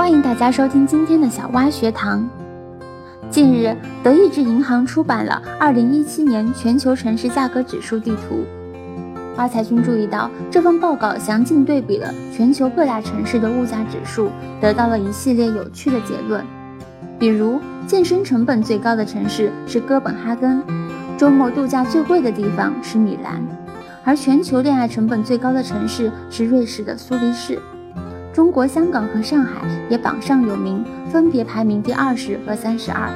欢迎大家收听今天的小蛙学堂。近日，德意志银行出版了2017年全球城市价格指数地图。花财君注意到，这份报告详尽对比了全球各大城市的物价指数，得到了一系列有趣的结论。比如，健身成本最高的城市是哥本哈根，周末度假最贵的地方是米兰，而全球恋爱成本最高的城市是瑞士的苏黎世。中国香港和上海也榜上有名，分别排名第二十和三十二。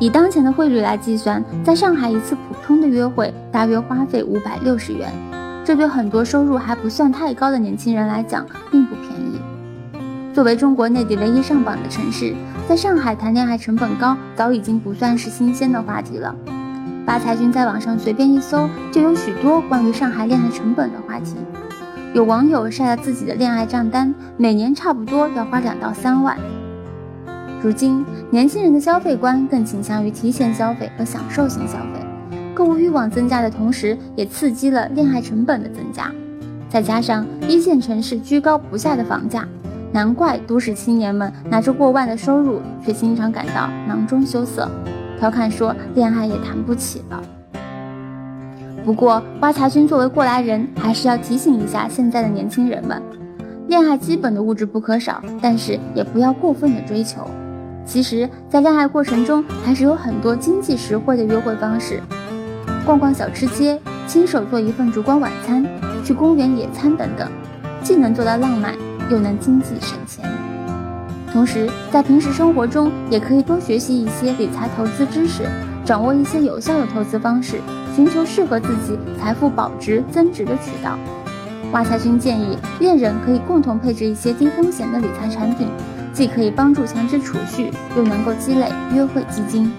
以当前的汇率来计算，在上海一次普通的约会大约花费五百六十元，这对很多收入还不算太高的年轻人来讲并不便宜。作为中国内地唯一上榜的城市，在上海谈恋爱成本高早已经不算是新鲜的话题了。发财君在网上随便一搜，就有许多关于上海恋爱成本的话题。有网友晒了自己的恋爱账单，每年差不多要花两到三万。如今，年轻人的消费观更倾向于提前消费和享受型消费，购物欲望增加的同时，也刺激了恋爱成本的增加。再加上一线城市居高不下的房价，难怪都市青年们拿着过万的收入，却经常感到囊中羞涩，调侃说恋爱也谈不起了。不过，挖财君作为过来人，还是要提醒一下现在的年轻人们：恋爱基本的物质不可少，但是也不要过分的追求。其实，在恋爱过程中，还是有很多经济实惠的约会方式，逛逛小吃街，亲手做一份烛光晚餐，去公园野餐等等，既能做到浪漫，又能经济省钱。同时，在平时生活中，也可以多学习一些理财投资知识。掌握一些有效的投资方式，寻求适合自己财富保值增值的渠道。挖财君建议恋人可以共同配置一些低风险的理财产品，既可以帮助强制储蓄，又能够积累约会基金。